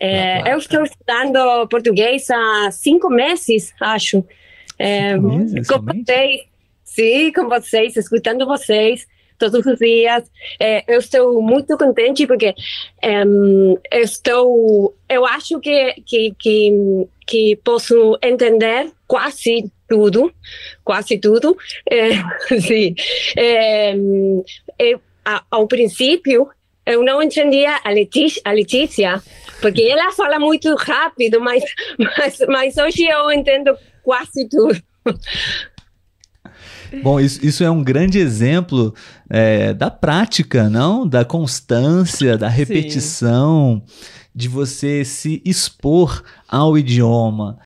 É, eu estou estudando português há cinco meses, acho. É, Cinco meses, com somente? vocês, sim, com vocês, escutando vocês todos os dias. É, eu estou muito contente porque estou, eu acho que, que, que, que posso entender quase tudo, quase tudo. É, sim. É, ao princípio, eu não entendia a Letícia, a Letícia, porque ela fala muito rápido, mas, mas, mas hoje eu entendo quase tudo. Bom, isso, isso é um grande exemplo é, da prática, não? Da constância, da repetição, de você se expor ao idioma.